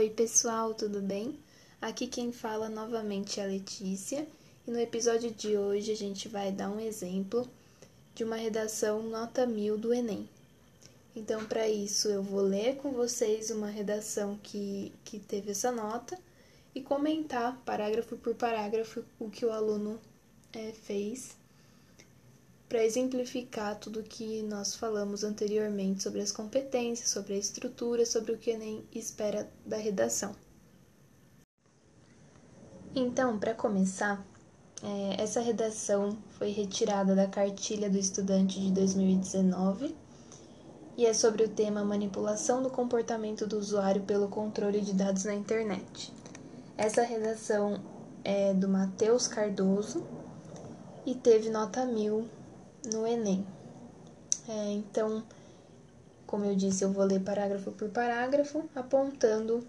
Oi, pessoal, tudo bem? Aqui quem fala novamente é a Letícia e no episódio de hoje a gente vai dar um exemplo de uma redação nota mil do Enem. Então, para isso, eu vou ler com vocês uma redação que, que teve essa nota e comentar parágrafo por parágrafo o que o aluno é, fez para exemplificar tudo que nós falamos anteriormente sobre as competências, sobre a estrutura, sobre o que o Enem espera da redação. Então, para começar, é, essa redação foi retirada da cartilha do estudante de 2019 e é sobre o tema manipulação do comportamento do usuário pelo controle de dados na internet. Essa redação é do Matheus Cardoso e teve nota mil no Enem. É, então, como eu disse, eu vou ler parágrafo por parágrafo, apontando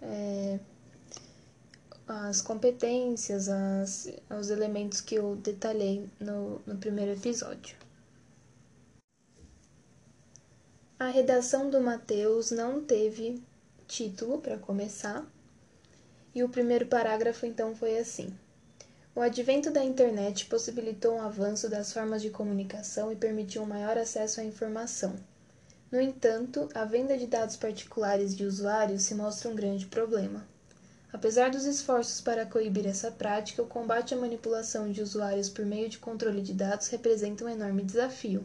é, as competências, as, os elementos que eu detalhei no, no primeiro episódio. A redação do Mateus não teve título para começar, e o primeiro parágrafo então foi assim. O advento da internet possibilitou um avanço das formas de comunicação e permitiu um maior acesso à informação. No entanto, a venda de dados particulares de usuários se mostra um grande problema. Apesar dos esforços para coibir essa prática, o combate à manipulação de usuários por meio de controle de dados representa um enorme desafio.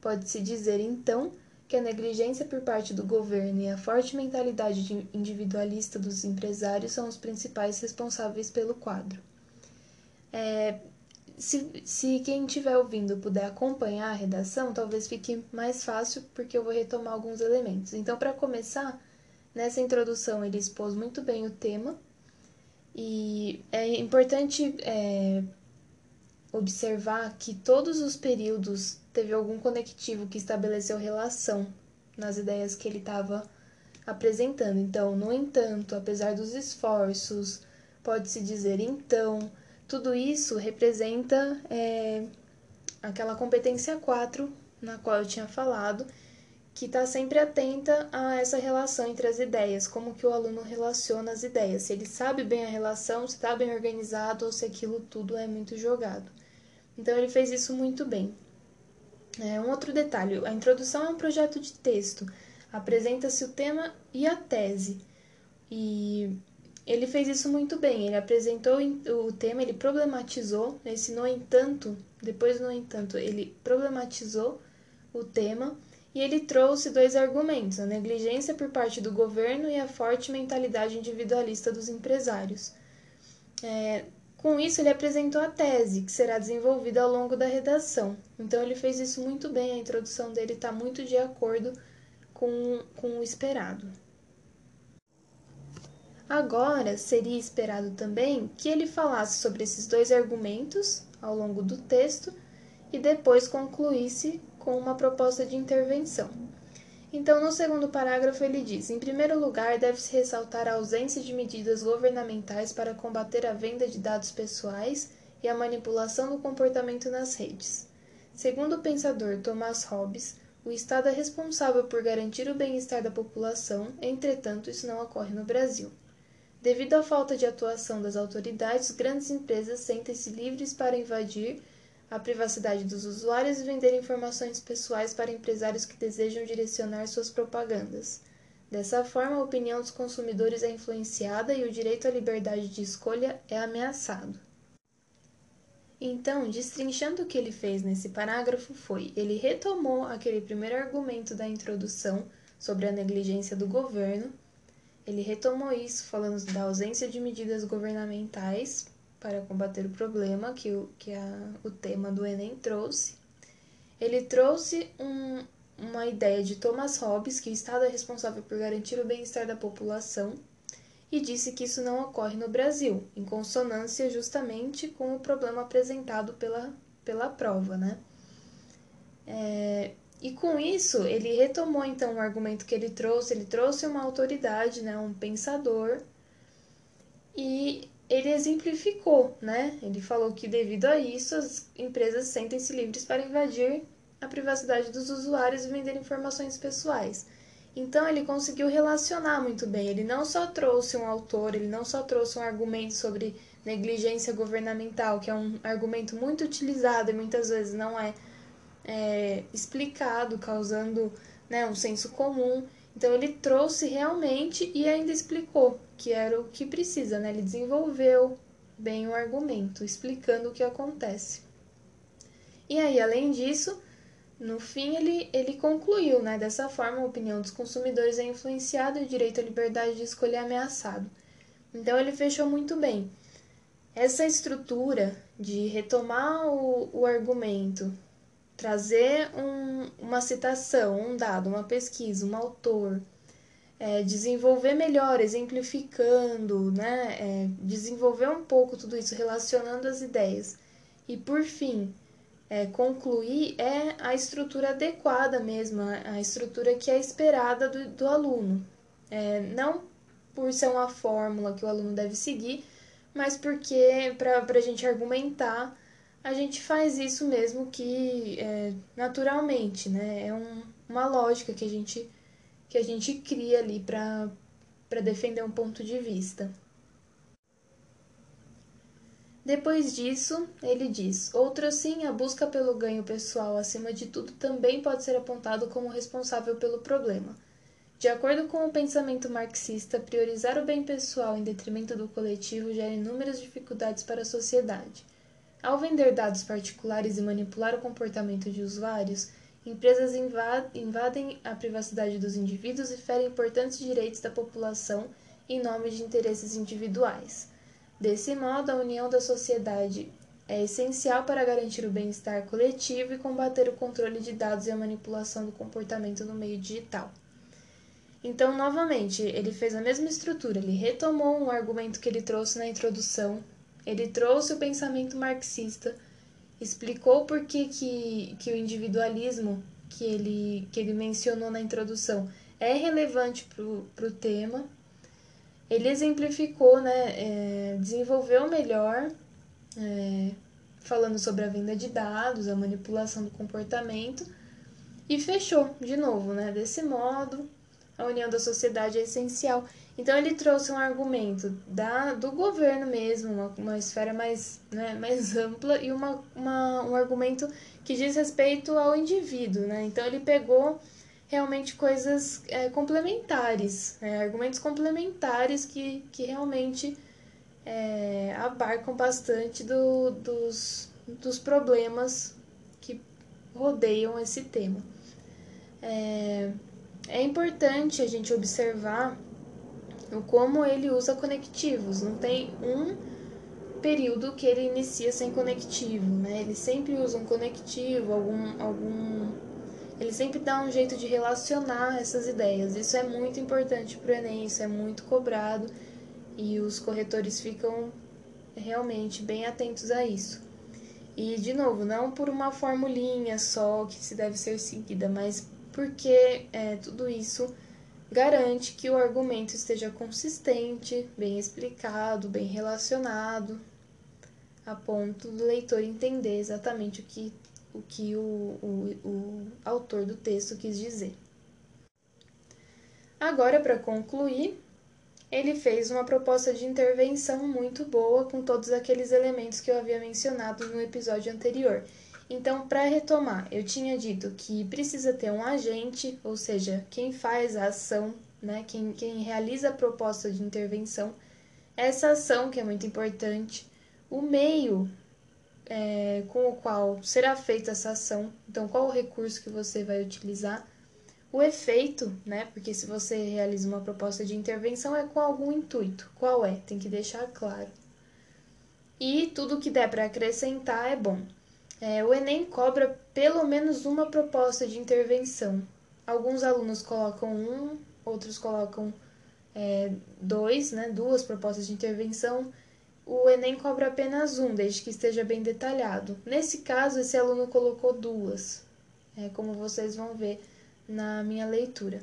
Pode-se dizer, então, que a negligência por parte do governo e a forte mentalidade individualista dos empresários são os principais responsáveis pelo quadro. É, se, se quem estiver ouvindo puder acompanhar a redação, talvez fique mais fácil, porque eu vou retomar alguns elementos. Então, para começar, nessa introdução ele expôs muito bem o tema, e é importante é, observar que todos os períodos teve algum conectivo que estabeleceu relação nas ideias que ele estava apresentando. Então, no entanto, apesar dos esforços, pode-se dizer então, tudo isso representa é, aquela competência 4 na qual eu tinha falado, que está sempre atenta a essa relação entre as ideias, como que o aluno relaciona as ideias, se ele sabe bem a relação, se está bem organizado ou se aquilo tudo é muito jogado. Então ele fez isso muito bem. É, um outro detalhe: a introdução é um projeto de texto, apresenta-se o tema e a tese. E ele fez isso muito bem. Ele apresentou o tema, ele problematizou. Esse, no entanto, depois, no entanto, ele problematizou o tema e ele trouxe dois argumentos: a negligência por parte do governo e a forte mentalidade individualista dos empresários. É, com isso, ele apresentou a tese, que será desenvolvida ao longo da redação. Então, ele fez isso muito bem, a introdução dele está muito de acordo com, com o esperado. Agora, seria esperado também que ele falasse sobre esses dois argumentos ao longo do texto e depois concluísse com uma proposta de intervenção. Então, no segundo parágrafo, ele diz: em primeiro lugar, deve-se ressaltar a ausência de medidas governamentais para combater a venda de dados pessoais e a manipulação do comportamento nas redes. Segundo o pensador Thomas Hobbes, o Estado é responsável por garantir o bem-estar da população, entretanto, isso não ocorre no Brasil. Devido à falta de atuação das autoridades, grandes empresas sentem-se livres para invadir a privacidade dos usuários e vender informações pessoais para empresários que desejam direcionar suas propagandas. Dessa forma, a opinião dos consumidores é influenciada e o direito à liberdade de escolha é ameaçado. Então, destrinchando o que ele fez nesse parágrafo foi: ele retomou aquele primeiro argumento da introdução sobre a negligência do governo ele retomou isso, falando da ausência de medidas governamentais para combater o problema que, o, que a, o tema do Enem trouxe. Ele trouxe um, uma ideia de Thomas Hobbes, que o Estado é responsável por garantir o bem-estar da população, e disse que isso não ocorre no Brasil, em consonância justamente com o problema apresentado pela, pela prova, né? É, e com isso, ele retomou então o argumento que ele trouxe, ele trouxe uma autoridade, né, um pensador, e ele exemplificou, né? Ele falou que devido a isso as empresas sentem-se livres para invadir a privacidade dos usuários e vender informações pessoais. Então ele conseguiu relacionar muito bem. Ele não só trouxe um autor, ele não só trouxe um argumento sobre negligência governamental, que é um argumento muito utilizado e muitas vezes não é, é explicado, causando né, um senso comum. Então ele trouxe realmente e ainda explicou que era o que precisa, né? Ele desenvolveu bem o argumento, explicando o que acontece. E aí, além disso, no fim ele, ele concluiu, né? Dessa forma, a opinião dos consumidores é influenciada e o direito à liberdade de escolher é ameaçado. Então ele fechou muito bem. Essa estrutura de retomar o, o argumento, trazer um, uma citação, um dado, uma pesquisa, um autor, é, desenvolver melhor, exemplificando, né? É, desenvolver um pouco tudo isso, relacionando as ideias. E por fim, é, concluir é a estrutura adequada mesmo, a estrutura que é esperada do, do aluno. É, não por ser uma fórmula que o aluno deve seguir, mas porque para a gente argumentar, a gente faz isso mesmo que é, naturalmente, né? É um, uma lógica que a gente, que a gente cria ali para defender um ponto de vista. Depois disso, ele diz: sim, a busca pelo ganho pessoal acima de tudo também pode ser apontado como responsável pelo problema. De acordo com o pensamento marxista, priorizar o bem pessoal em detrimento do coletivo gera inúmeras dificuldades para a sociedade. Ao vender dados particulares e manipular o comportamento de usuários, empresas invadem a privacidade dos indivíduos e ferem importantes direitos da população em nome de interesses individuais. Desse modo, a união da sociedade é essencial para garantir o bem-estar coletivo e combater o controle de dados e a manipulação do comportamento no meio digital. Então, novamente, ele fez a mesma estrutura, ele retomou um argumento que ele trouxe na introdução, ele trouxe o pensamento marxista, explicou por que, que, que o individualismo que ele, que ele mencionou na introdução é relevante para o tema. Ele exemplificou, né, é, desenvolveu melhor, é, falando sobre a venda de dados, a manipulação do comportamento, e fechou de novo, né, desse modo a união da sociedade é essencial. Então ele trouxe um argumento da, do governo mesmo, uma, uma esfera mais, né, mais ampla e uma, uma, um argumento que diz respeito ao indivíduo. Né? Então ele pegou realmente coisas é, complementares, né? argumentos complementares que, que realmente é, abarcam bastante do, dos, dos problemas que rodeiam esse tema. É, é importante a gente observar o como ele usa conectivos. Não tem um período que ele inicia sem conectivo, né? Ele sempre usa um conectivo, algum, algum ele sempre dá um jeito de relacionar essas ideias. Isso é muito importante para o Enem, isso é muito cobrado e os corretores ficam realmente bem atentos a isso. E, de novo, não por uma formulinha só que se deve ser seguida, mas porque é, tudo isso garante que o argumento esteja consistente, bem explicado, bem relacionado, a ponto do leitor entender exatamente o que o, que o, o, o autor do texto quis dizer. Agora, para concluir, ele fez uma proposta de intervenção muito boa com todos aqueles elementos que eu havia mencionado no episódio anterior então, para retomar, eu tinha dito que precisa ter um agente, ou seja, quem faz a ação, né, quem, quem realiza a proposta de intervenção, essa ação que é muito importante, o meio é, com o qual será feita essa ação, então qual o recurso que você vai utilizar, o efeito, né, porque se você realiza uma proposta de intervenção é com algum intuito, qual é? Tem que deixar claro. E tudo que der para acrescentar é bom. É, o Enem cobra pelo menos uma proposta de intervenção. Alguns alunos colocam um, outros colocam é, dois, né, duas propostas de intervenção. O Enem cobra apenas um, desde que esteja bem detalhado. Nesse caso, esse aluno colocou duas, é, como vocês vão ver na minha leitura.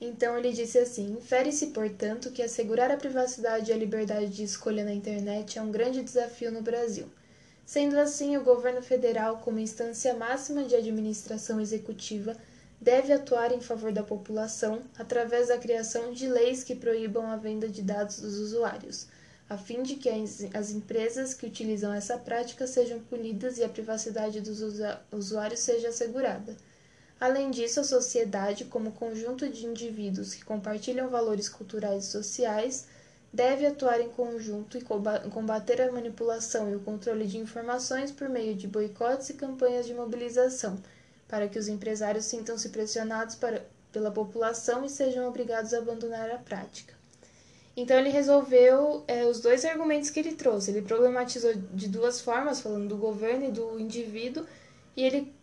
Então ele disse assim: infere-se, portanto, que assegurar a privacidade e a liberdade de escolha na internet é um grande desafio no Brasil. Sendo assim, o governo federal, como instância máxima de administração executiva, deve atuar em favor da população através da criação de leis que proíbam a venda de dados dos usuários, a fim de que as empresas que utilizam essa prática sejam punidas e a privacidade dos usuários seja assegurada. Além disso, a sociedade, como conjunto de indivíduos que compartilham valores culturais e sociais, deve atuar em conjunto e combater a manipulação e o controle de informações por meio de boicotes e campanhas de mobilização para que os empresários sintam-se pressionados para, pela população e sejam obrigados a abandonar a prática. Então ele resolveu é, os dois argumentos que ele trouxe. Ele problematizou de duas formas, falando do governo e do indivíduo, e ele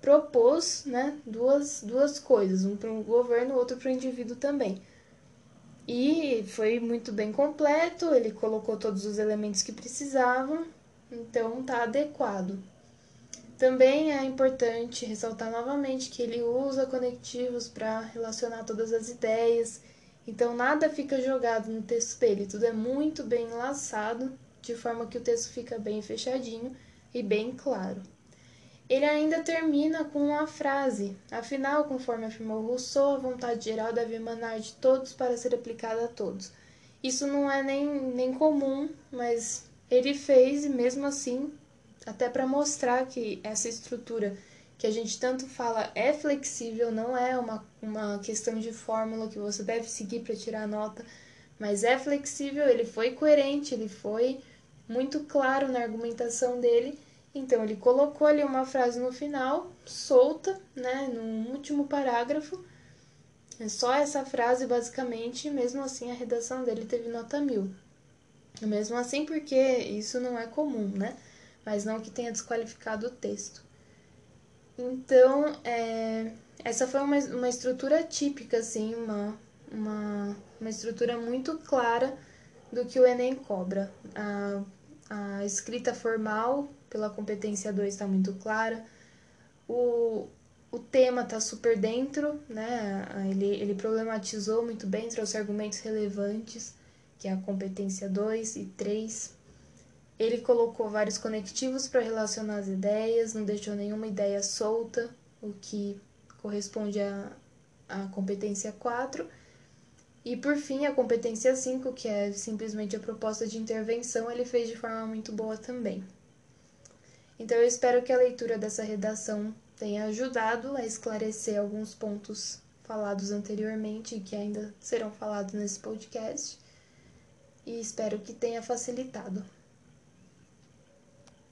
propôs né, duas, duas coisas, um para o governo, outro para o indivíduo também. E foi muito bem completo, ele colocou todos os elementos que precisavam, então está adequado. Também é importante ressaltar novamente que ele usa conectivos para relacionar todas as ideias, então nada fica jogado no texto dele, tudo é muito bem enlaçado, de forma que o texto fica bem fechadinho e bem claro. Ele ainda termina com uma frase: afinal, conforme afirmou Rousseau, a vontade geral deve emanar de todos para ser aplicada a todos. Isso não é nem, nem comum, mas ele fez e mesmo assim até para mostrar que essa estrutura que a gente tanto fala é flexível, não é uma, uma questão de fórmula que você deve seguir para tirar nota, mas é flexível, ele foi coerente, ele foi muito claro na argumentação dele, então ele colocou ali uma frase no final, solta, né, no último parágrafo, é só essa frase basicamente, mesmo assim a redação dele teve nota mil. Mesmo assim porque isso não é comum, né? mas não que tenha desqualificado o texto. Então, é, essa foi uma, uma estrutura típica, assim, uma, uma, uma estrutura muito clara do que o Enem cobra. A, a escrita formal pela competência 2 está muito clara, o, o tema está super dentro, né? Ele, ele problematizou muito bem, trouxe argumentos relevantes, que é a competência 2 e 3. Ele colocou vários conectivos para relacionar as ideias, não deixou nenhuma ideia solta, o que corresponde à, à competência 4. E por fim, a competência 5, que é simplesmente a proposta de intervenção, ele fez de forma muito boa também. Então eu espero que a leitura dessa redação tenha ajudado a esclarecer alguns pontos falados anteriormente e que ainda serão falados nesse podcast. E espero que tenha facilitado.